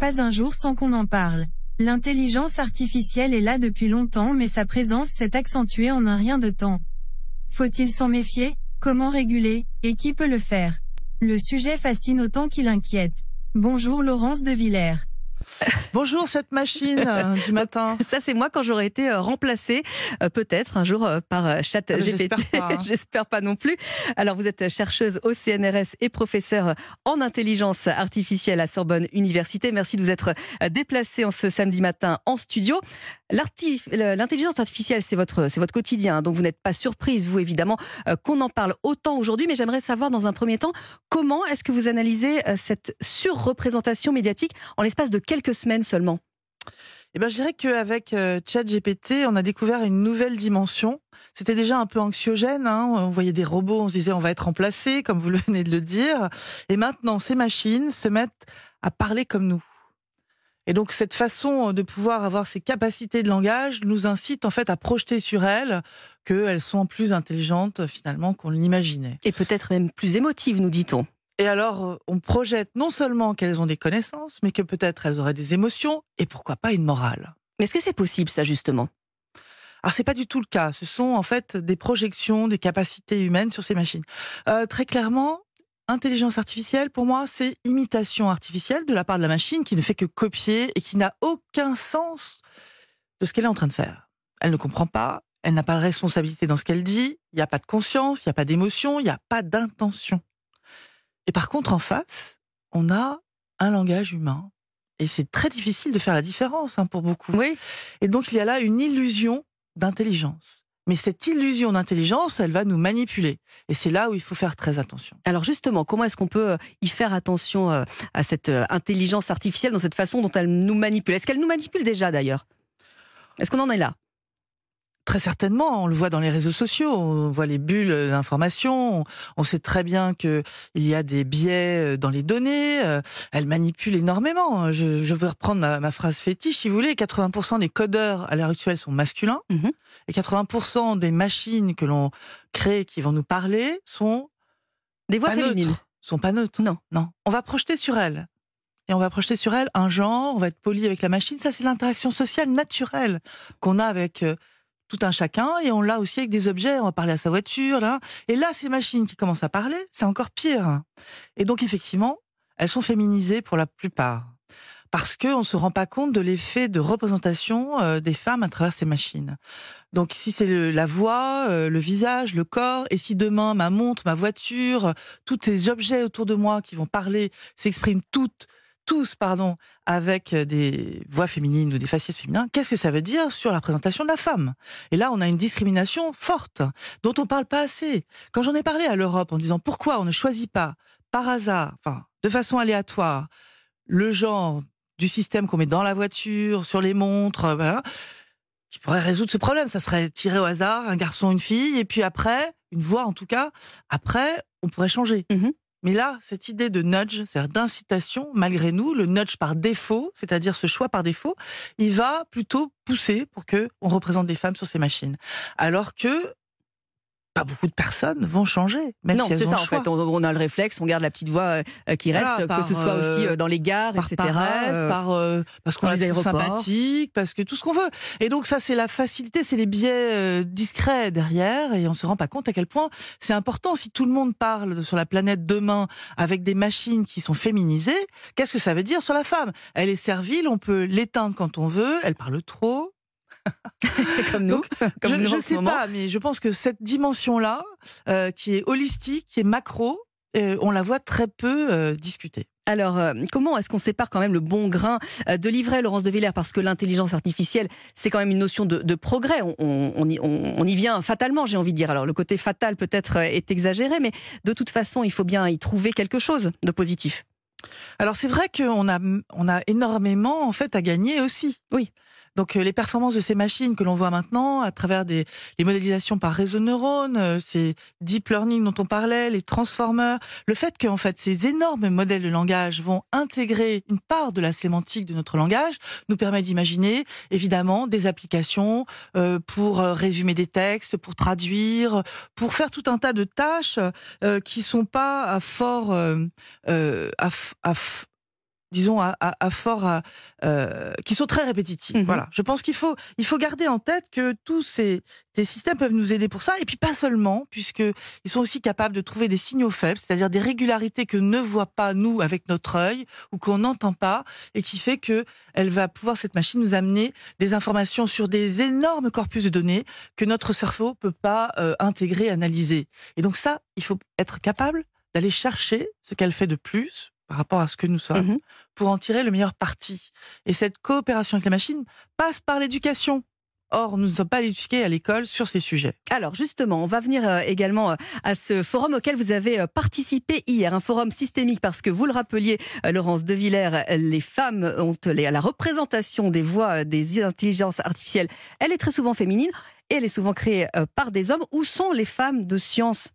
Pas un jour sans qu'on en parle. L'intelligence artificielle est là depuis longtemps mais sa présence s'est accentuée en un rien de temps. Faut-il s'en méfier? Comment réguler? Et qui peut le faire? Le sujet fascine autant qu'il inquiète. Bonjour Laurence de Villers. Bonjour cette machine euh, du matin. Ça c'est moi quand j'aurais été euh, remplacée euh, peut-être un jour par Chat Ah, GPT. j'espère pas, hein. Non plus. Alors vous êtes chercheuse au CNRS et professeure en intelligence artificielle à Sorbonne Université. Merci de vous être déplacée en ce samedi matin en studio. L'intelligence artificielle c'est votre c'est votre quotidien, donc vous n'êtes pas surprise vous évidemment euh, qu'on en parle autant aujourd'hui. Mais j'aimerais savoir dans un premier temps comment est-ce que vous analysez euh, cette surreprésentation médiatique en l'espace de quelques semaines seulement. Eh ben, je dirais qu'avec euh, ChatGPT, on a découvert une nouvelle dimension. C'était déjà un peu anxiogène. hein. On voyait des robots, on se disait on va être remplacé, comme vous venez de le dire. Et maintenant, ces machines se mettent à parler comme nous. Et donc cette façon de pouvoir avoir ces capacités de langage nous incite en fait à projeter sur elles qu'elles sont plus intelligentes finalement qu'on l'imaginait. Et peut-être même plus émotive, nous dit-on. Et alors, euh, on projette non seulement qu'elles ont des connaissances, mais que peut-être elles auraient des émotions et pourquoi pas une morale. Mais est-ce que c'est possible, ça, justement? Alors, c'est pas du tout le cas. Ce sont en fait des projections des capacités humaines sur ces machines. Euh, très clairement, intelligence artificielle, pour moi, c'est imitation artificielle de la part de la machine qui ne fait que copier et qui n'a aucun sens de ce qu'elle est en train de faire. Elle ne comprend pas, elle n'a pas de responsabilité dans ce qu'elle dit, il n'y a pas de conscience, il n'y a pas d'émotion, il n'y a pas d'intention. Et par contre, en face, on a un langage humain. Et c'est très difficile de faire la différence hein, pour beaucoup. Oui. Et donc, il y a là une illusion d'intelligence. Mais cette illusion d'intelligence, elle va nous manipuler. Et c'est là où il faut faire très attention. Alors justement, comment est-ce qu'on peut euh, y faire attention euh, à cette euh, intelligence artificielle dans cette façon dont elle nous manipule? Est-ce qu'elle nous manipule déjà d'ailleurs? Est-ce qu'on en est là? Très certainement, on le voit dans les réseaux sociaux, on voit les bulles d'information, on sait très bien qu'il y a des biais dans les données, euh, elle manipule énormément. Je, je vais reprendre ma, ma phrase fétiche, si vous voulez, 80% des codeurs à l'heure actuelle sont masculins, Mhm. et 80% des machines que l'on crée qui vont nous parler sont Des voix pas féminines neutres, sont pas neutres. Non. Non. On va projeter sur elle. Et on va projeter sur elle un genre, on va être poli avec la machine. Ça, c'est l'interaction sociale naturelle qu'on a avec euh, tout un chacun. Et on l'a aussi avec des objets. On va parler à sa voiture. Là. Et là, ces machines qui commencent à parler, c'est encore pire. Et donc, effectivement, elles sont féminisées pour la plupart. Parce qu'on ne se rend pas compte de l'effet de représentation euh, des femmes à travers ces machines. Donc si c'est la voix, euh, le visage, le corps, et si demain ma montre, ma voiture, tous ces objets autour de moi qui vont parler s'expriment toutes, tous, pardon, avec euh, des voix féminines ou des faciès féminins, qu'est-ce que ça veut dire sur la représentation de la femme? Et là, on a une discrimination forte dont on parle pas assez. Quand j'en ai parlé à l'Europe en disant pourquoi on ne choisit pas par hasard, enfin de façon aléatoire, le genre du système qu'on met dans la voiture, sur les montres, euh, qui pourrait résoudre ce problème. Ça serait tiré au hasard, un garçon, une fille, et puis après, une voix en tout cas, après, on pourrait changer. Mhm. Mais là, cette idée de nudge, c'est-à-dire d'incitation, malgré nous, le nudge par défaut, c'est-à-dire ce choix par défaut, il va plutôt pousser pour que on représente des femmes sur ces machines. Alors que pas beaucoup de personnes vont changer, même Non, si c'est ça en choix. fait. On, on a le réflexe, on garde la petite voix euh, qui reste, par, que ce soit euh, aussi euh, dans les gares, par etc. paresse, euh, par euh, parce qu'on les aéroports. sympathique, parce que tout ce qu'on veut. Et donc ça, c'est la facilité, c'est les biais euh, discrets derrière, et on se rend pas compte à quel point c'est important. Si tout le monde parle sur la planète demain avec des machines qui sont féminisées, qu'est-ce que ça veut dire sur la femme? Elle est servile, on peut l'éteindre quand on veut. Elle parle trop. comme nous, Donc, comme je en sais moment. pas, mais je pense que cette dimension-là, euh, qui est holistique, qui est macro, euh, on la voit très peu euh, discutée. Alors, euh, comment est-ce qu'on sépare quand même le bon grain de l'ivraie, Laurence de Villers? Parce que l'intelligence artificielle, c'est quand même une notion de, de progrès. On, y, on- on y vient fatalement, j'ai envie de dire. Alors, le côté fatal peut-être est exagéré, mais de toute façon, il faut bien y trouver quelque chose de positif. Alors c'est vrai qu'on a, on a énormément en fait à gagner aussi. Oui. Donc euh, les performances de ces machines que l'on voit maintenant à travers des les modélisations par réseau de neurones, euh, ces deep learning dont on parlait, les transformers, le fait que en fait ces énormes modèles de langage vont intégrer une part de la sémantique de notre langage nous permet d'imaginer évidemment des applications euh, pour résumer des textes, pour traduire, pour faire tout un tas de tâches euh, qui sont pas à fort disons, à, à, fort, euh, qui sont très répétitifs. Mhm. Voilà. Je pense qu'il faut, il faut garder en tête que tous ces, ces systèmes peuvent nous aider pour ça, et puis pas seulement, puisqu'ils sont aussi capables de trouver des signaux faibles, c'est-à-dire des régularités que ne voit pas nous avec notre œil ou qu'on n'entend pas, et qui fait que elle va pouvoir cette machine nous amener des informations sur des énormes corpus de données que notre cerveau peut pas euh, intégrer, analyser. Et donc ça, il faut être capable d'aller chercher ce qu'elle fait de plus par rapport à ce que nous sommes, Mhm. pour en tirer le meilleur parti. Et cette coopération avec la machine passe par l'éducation. Or, nous ne sommes pas éduqués à l'école sur ces sujets. Alors justement, on va venir euh, également euh, à ce forum auquel vous avez euh, participé hier, un forum systémique parce que vous le rappeliez, Laurence de Villers, les femmes ont la représentation des voix des intelligences artificielles, elle est très souvent féminine et elle est souvent créée par des hommes. Où sont les femmes de science?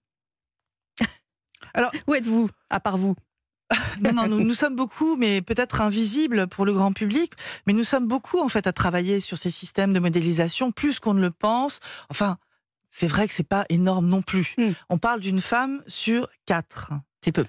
Alors- où êtes-vous à part vous? Non, non, nous, nous sommes beaucoup, mais peut-être invisibles pour le grand public, mais nous sommes beaucoup en fait à travailler sur ces systèmes de modélisation, plus qu'on ne le pense. Enfin, c'est vrai que c'est pas énorme non plus. Hmm. On parle d'une femme sur quatre. C'est peu.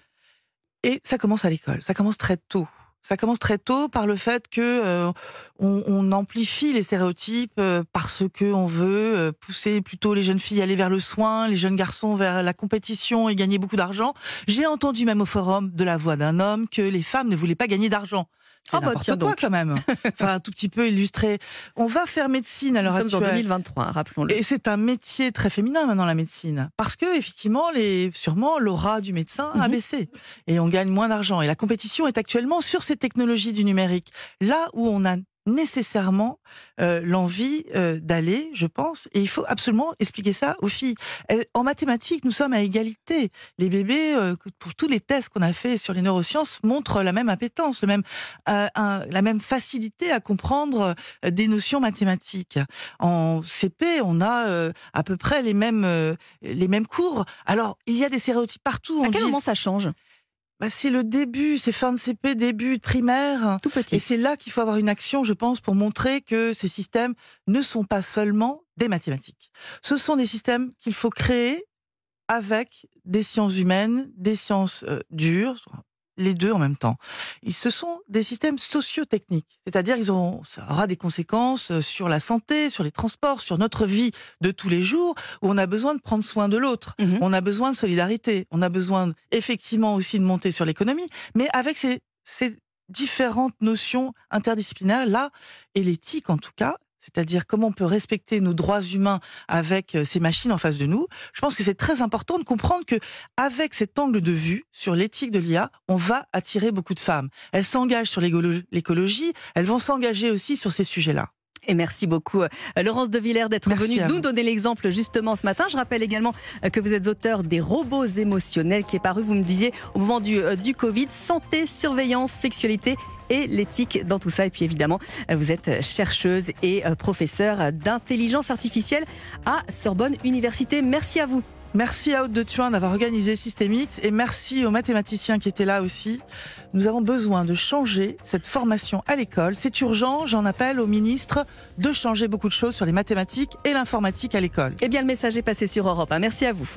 Et ça commence à l'école, ça commence très tôt. Ça commence très tôt par le fait que euh, on, on amplifie les stéréotypes euh, parce que on veut euh, pousser plutôt les jeunes filles à aller vers le soin, les jeunes garçons vers la compétition et gagner beaucoup d'argent. J'ai entendu même au forum de la voix d'un homme que les femmes ne voulaient pas gagner d'argent. C'est bah n'importe tiens quoi donc. quand même. Enfin, un tout petit peu illustré. On va faire médecine à Nous l'heure sommes en actuelle. 2023, rappelons-le. Et c'est un métier très féminin maintenant la médecine, parce que effectivement, les, sûrement l'aura du médecin a Mhm. baissé et on gagne moins d'argent. Et la compétition est actuellement sur ces technologies du numérique, là où on a nécessairement euh, l'envie euh, d'aller, je pense, et il faut absolument expliquer ça aux filles. Elles- en mathématiques, nous sommes à égalité. Les bébés, euh, pour tous les tests qu'on a fait sur les neurosciences, montrent la même appétence, le même, un- la même facilité à comprendre des notions mathématiques. En CP, on a à peu près les mêmes les mêmes cours. Alors, il y a des stéréotypes partout. À On quel dit, moment ça change? Bah, c'est le début, c'est fin de CP, début de primaire. Tout petit. Et c'est là qu'il faut avoir une action, je pense, pour montrer que ces systèmes ne sont pas seulement des mathématiques. Ce sont des systèmes qu'il faut créer avec des sciences humaines, des sciences euh, dures, les deux en même temps. Et ce sont des systèmes socio-techniques, c'est-à-dire ils auront, ça aura des conséquences euh, sur la santé, sur les transports, sur notre vie de tous les jours, où on a besoin de prendre soin de l'autre. Mhm. On a besoin de solidarité. On a besoin effectivement aussi de monter sur l'économie, mais avec ces, ces différentes notions interdisciplinaires là et l'éthique en tout cas. C'est-à-dire comment on peut respecter nos droits humains avec euh, ces machines en face de nous. Je pense que c'est très important de comprendre que avec cet angle de vue sur l'éthique de l'IA, on va attirer beaucoup de femmes. Elles s'engagent sur l'écolo- l'écologie, elles vont s'engager aussi sur ces sujets-là. Et merci beaucoup, euh, Laurence de Villers, d'être venue nous donner l'exemple justement ce matin. Je rappelle également euh, que vous êtes auteur des robots émotionnels qui est paru, vous me disiez, au moment du, du Covid, santé, surveillance, sexualité et l'éthique dans tout ça. Et puis évidemment, vous êtes chercheuse et euh, professeure d'intelligence artificielle à Sorbonne Université. Merci à vous. Merci à Haute de Thuin d'avoir organisé Systemix et merci aux mathématiciens qui étaient là aussi. Nous avons besoin de changer cette formation à l'école. C'est urgent, j'en appelle au ministre de changer beaucoup de choses sur les mathématiques et l'informatique à l'école. Eh bien, le message est passé sur Europe. 1. Merci à vous.